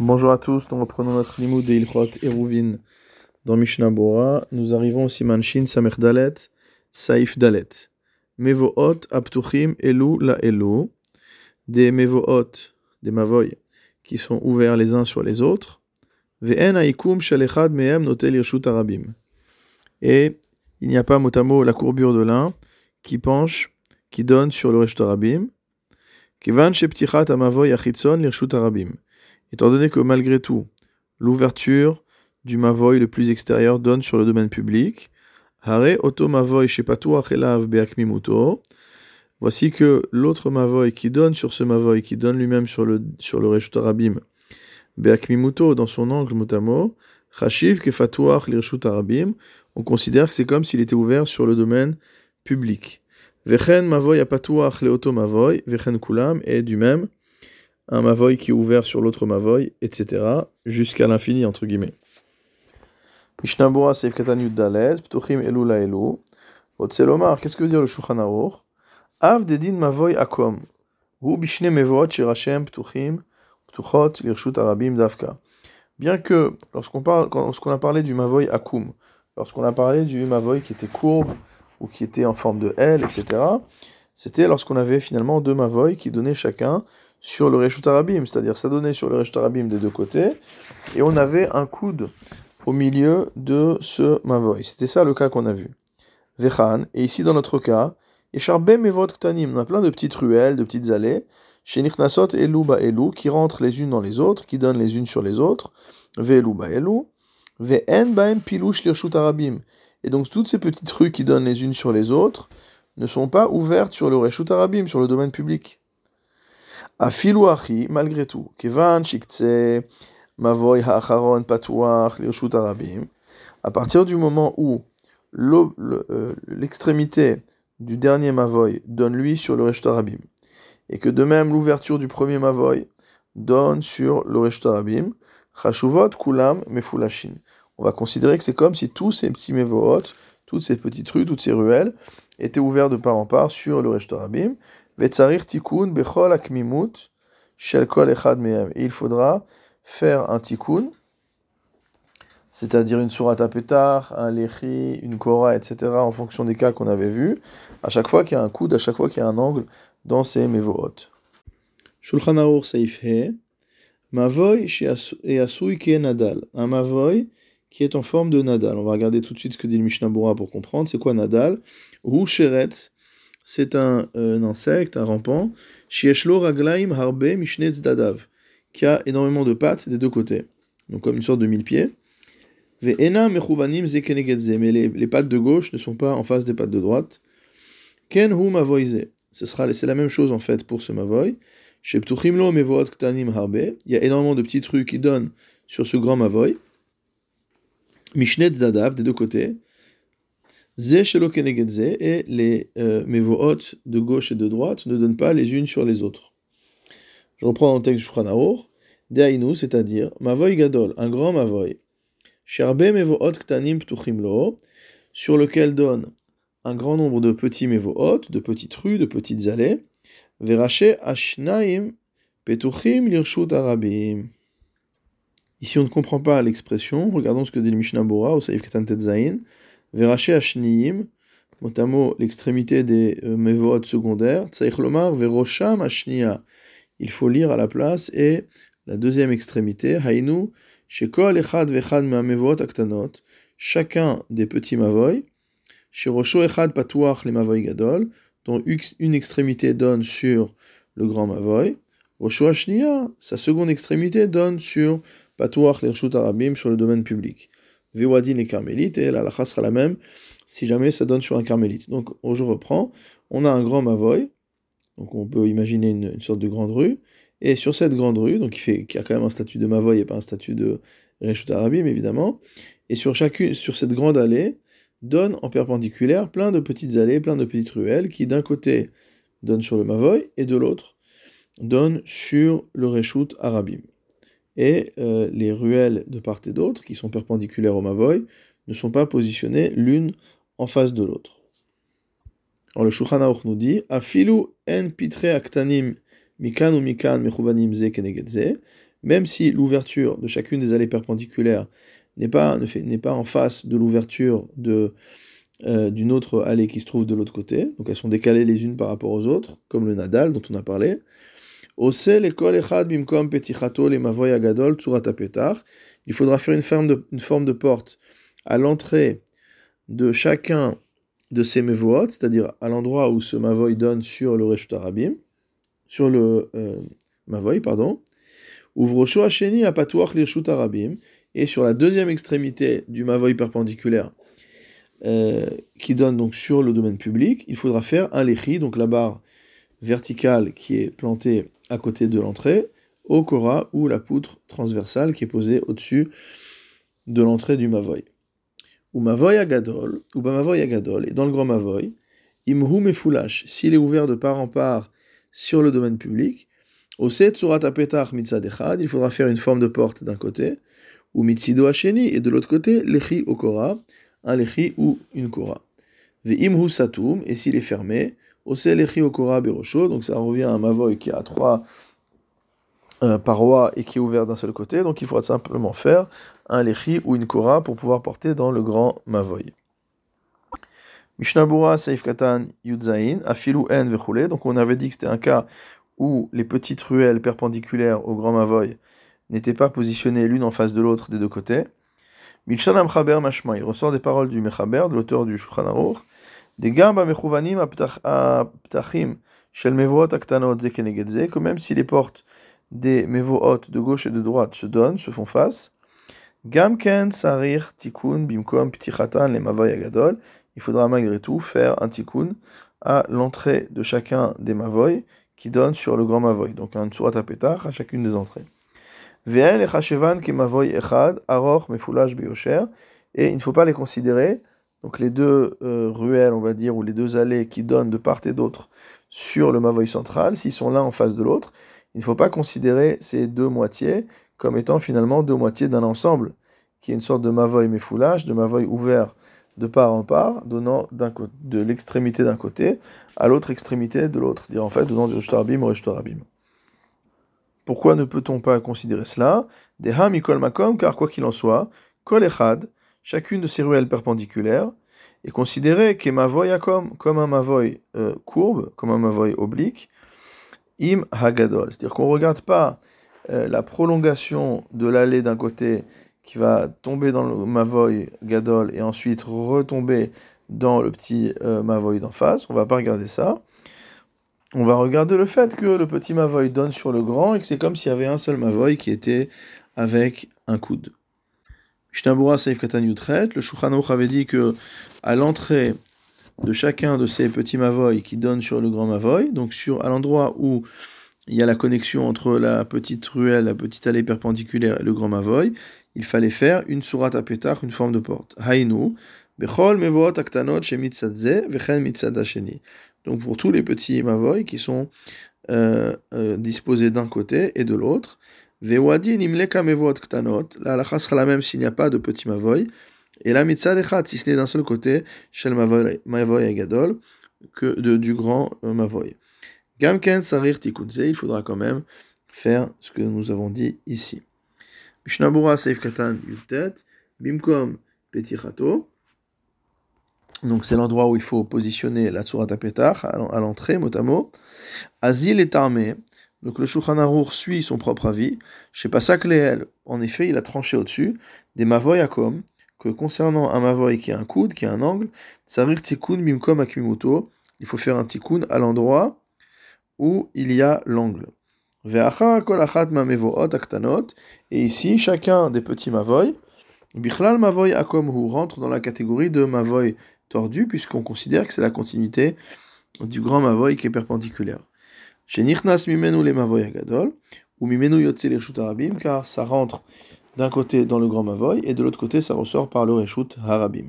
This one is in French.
Bonjour à tous, nous reprenons notre limoud de Ilchot Eruvin dans Mishnah Bora. Nous arrivons au Siman Shin Samer Dalet, Saif Dalet. Mevoot Aptuchim Elu La Elu. Des Mevoot, des Mavoy, qui sont ouverts les uns sur les autres. Ve'en Aikum Shalechad Mehem Notel Irshut Arabim. Et il n'y a pas mot la courbure de l'un qui penche, qui donne sur le Reshut Arabim. Kivan Sheptichat Amavoy Achitzon Lirshut Arabim étant donné que malgré tout, l'ouverture du Mavoy le plus extérieur donne sur le domaine public, Hare Oto Mavoy voici que l'autre Mavoy qui donne sur ce Mavoy, qui donne lui-même sur le, sur le Arabim, Beakmimuto, dans son angle Lirshut Arabim, on considère que c'est comme s'il était ouvert sur le domaine public. Vechen Mavoy Apatuach Leoto Mavoy, Vechen Kulam, et du même, un mavoy qui est ouvert sur l'autre mavoy, etc., jusqu'à l'infini, entre guillemets. Mishnabura Seif Katan Yuddalet, Ptuchim Elu. Otselomar, qu'est-ce que veut dire le Shulchan Aruch? Av Dedin Mavoy Akom. Hu Bishne Mevot Shirachem Ptuchim, Ptuchot Lirshut Arabim Davka. Bien que, lorsqu'on parle, a parlé du Mavoy Akum, lorsqu'on a parlé du Mavoy qui était courbe, ou qui était en forme de L, etc., c'était lorsqu'on avait finalement deux Mavoy qui donnaient chacun sur le Reshut Arabim, c'est-à-dire ça donnait sur le Reshut Arabim des deux côtés, et on avait un coude au milieu de ce Mavoy. C'était ça le cas qu'on a vu. Vechan, et ici dans notre cas, Echarbe Mevot Ktanim, on a plein de petites ruelles, de petites allées, chez Nichnassot Elou Ba Elou, qui rentrent les unes dans les autres, qui donnent les unes sur les autres, Ve'elou Ba Elou, Ve'en Baem Pilouch Lirshut Arabim. Et donc toutes ces petites rues qui donnent les unes sur les autres ne sont pas ouvertes sur le Reshut Arabim, sur le domaine public. Malgré tout, à partir du moment où l'extrémité du dernier Mavoy donne lui sur le Reshut Arabim, et que de même l'ouverture du premier Mavoy donne sur le Reshut Arabim, Kulam Mefulashin. On va considérer que c'est comme si tous ces petits Mevohot, toutes ces petites rues, toutes ces ruelles, étaient ouvertes de part en part sur le Reshut Arabim, et il faudra faire un tikkun, c'est-à-dire une surata pétar, un lechi, une kora, etc., en fonction des cas qu'on avait vus, à chaque fois qu'il y a un coude, à chaque fois qu'il y a un angle dans ces mevohot. Shulchan Saif He, et Asui qui est Nadal. Un Mavoy qui est en forme de Nadal. On va regarder tout de suite ce que dit le Mishnah pour comprendre. C'est quoi Nadal? Ou Sheretz c'est un, insecte, un rampant, Shieshlo Raglaim Harbe qui a énormément de pattes des deux côtés, donc comme une sorte de mille pieds. Ve'ena Mechuvanim Zekenegedze, mais les, les pattes de gauche ne sont pas en face des pattes de droite. Ken Hu Mavoize, ce sera, c'est la même chose en fait pour ce Mavoy. Sheptuchimlo Mevoot Ktanim il y a énormément de petits trucs qui donnent sur ce grand Mavoy. Mishnetz Dadav, des deux côtés. Et les euh, mevohot de gauche et de droite ne donnent pas les unes sur les autres. Je reprends dans le texte Shulchan Deainu, c'est-à-dire Mavoy Gadol, un grand Mavoy, Sherbe ktanim ptuchim sur lequel donne un grand nombre de petits mevohot, de petites rues, de petites allées, Verache ashnaim petuchim lirshut arabim. Ici on ne comprend pas l'expression, regardons ce que dit le Mishnah Bora au Saïf Katan Tetzain. Veraché Ashniim, notamment l'extrémité des euh, secondaires, Tsaïchlomar Verosham Ashnia. Il faut lire à la place et la deuxième extrémité, Hainu, Shekol Echad Vechad Mevoot Aktanot, chacun des petits mavoy, Shirosho Echad Patuach les mavoy Gadol, dont une extrémité donne sur le grand mavoy, Rosho Ashnia, sa seconde extrémité donne sur Patuach les Arabim sur le domaine public. Vewadin les carmélites, et la lacha sera la même si jamais ça donne sur un carmélite. Donc, je reprends, on a un grand mavoy, donc on peut imaginer une, sorte de grande rue, et sur cette grande rue, donc qui, fait, a quand même un statut de mavoy et pas un statut de Reshut Arabim évidemment, et sur, chacune, sur cette grande allée, donne en perpendiculaire plein de petites allées, plein de petites ruelles qui d'un côté donnent sur le mavoy et de l'autre donnent sur le Reshut Arabim et euh, les ruelles de part et d'autre, qui sont perpendiculaires au Mavoy, ne sont pas positionnées l'une en face de l'autre. Alors le Shulchan Aruch nous dit Afilu en pitre aktanim mikan ou mikan mechuvanim ze keneged même si l'ouverture de chacune des allées perpendiculaires n'est pas, en face de l'ouverture euh, d'une autre allée qui se trouve de l'autre côté, donc elles sont décalées les unes par rapport aux autres, comme le Nadal dont on a parlé. Il faudra faire une forme de, porte à l'entrée de chacun de ces mevoot, c'est-à-dire à, l'endroit où ce mavoy donne sur le Reshut Arabim, sur le euh, mavoy, pardon, Ouvrocho Hacheni à Patouach et sur la deuxième extrémité du mavoy perpendiculaire, euh, qui donne donc sur le domaine public, il faudra faire un lechi, donc la barre verticale qui est plantée à côté de l'entrée, au kora ou la poutre transversale qui est posée au-dessus de l'entrée du mavoy. Ou mavoy agadol, ou mavoy agadol, et dans le grand mavoy, imhu mefulash, s'il est ouvert de part en part sur le domaine public, au surat apetach mitzad echad, il faudra faire une forme de porte d'un côté, ou mitzido hacheni, et de l'autre côté, lechi au kora, un lechi ou une kora. Ve'imhu satum, et s'il est fermé, ose lechi au kora berosho, donc ça revient à un mavoy qui a trois euh, parois et qui est ouvert d'un seul côté, donc il faudra simplement faire un lechi ou une kora pour pouvoir porter dans le grand mavoy. Mishnabura Seif Katan Yudzain, Afilu En Vechule, donc on avait dit que c'était un cas où les petites ruelles perpendiculaires au grand mavoy n'étaient pas positionnées l'une en face de l'autre des deux côtés. Milshanam Chaber Mashma, il ressort des paroles du Mechaber, de l'auteur du Shulchan Des gamba mechuvanim aptachim shel mevoot aktanot ze que même si les portes des mevoot de gauche et de droite se donnent, se font face, gam ken sarir tikun bimkom ptichatan le mavoy agadol, il faudra malgré tout faire un tikkun à l'entrée de chacun des mavoy qui donne sur le grand mavoy, donc un tsurat à chacune des entrées. Et il ne faut pas les considérer, donc les deux euh, ruelles, on va dire, ou les deux allées qui donnent de part et d'autre sur le mavoy central, s'ils sont l'un en face de l'autre, il ne faut pas considérer ces deux moitiés comme étant finalement deux moitiés d'un ensemble, qui est une sorte de mavoy mefoulage, de mavoy ouvert de part en part, donnant de l'extrémité d'un côté à l'autre extrémité de l'autre, dire en fait donnant du Rishtarabim au Rishtarabim. Pourquoi ne peut-on pas considérer cela? Deha mikol makom, car quoi qu'il en soit, kol echad, chacune de ces ruelles perpendiculaires, est considérée comme, comme un mavoy euh, courbe, comme un mavoy oblique, im hagadol. C'est-à-dire qu'on ne regarde pas euh, la prolongation de l'allée d'un côté qui va tomber dans le Mavoy Gadol et ensuite retomber dans le petit euh, Mavoy d'en face. On va pas regarder ça. On va regarder le fait que le petit Mavoy donne sur le grand et que c'est comme s'il y avait un seul Mavoy qui était avec un coude. Seif Katan Yutret, le Shulchan avait dit que à l'entrée de chacun de ces petits Mavoy qui donnent sur le grand Mavoy, donc sur, à l'endroit où il y a la connexion entre la petite ruelle, la petite allée perpendiculaire et le grand Mavoy, il fallait faire une surat à une forme de porte. Hainu, bechol mevoot aktanot vechen Donc pour tous les petits mavoy qui sont euh, euh, disposés d'un côté et de l'autre, vewadi nimleka mevoot ktanot, la halakha sera la même s'il n'y a pas de petits mavoy, et la mitzad echat, si ce n'est d'un seul côté, shel mavoy agadol, que de, du grand euh, mavoy. Gamken sarir tikunze, il faudra quand même faire ce que nous avons dit ici. Mishnabura Seif Katan Yultet, Bimkom Petichato. Donc c'est l'endroit où il faut positionner la Tsurata Petach à l'entrée, mot à mot. Azil est armé. Donc le Shulchan suit son propre avis. Chez Pasak en effet, il a tranché au-dessus des Mavoy Akom, que concernant un Mavoy qui a un coude, qui a un angle, Tsarir Tikkun Bimkom Akimimuto, il faut faire un Tikkun à l'endroit où il y a l'angle. Et ici, chacun des petits mavoy, Bichlal mavoy akomhu rentre dans la catégorie de mavoy tordu, puisqu'on considère que c'est la continuité du grand mavoy qui est perpendiculaire. Chez Nichnas mimenu les mavoy agadol, ou mimenu yotze arabim, car ça rentre d'un côté dans le grand mavoy, et de l'autre côté ça ressort par le reshut harabim.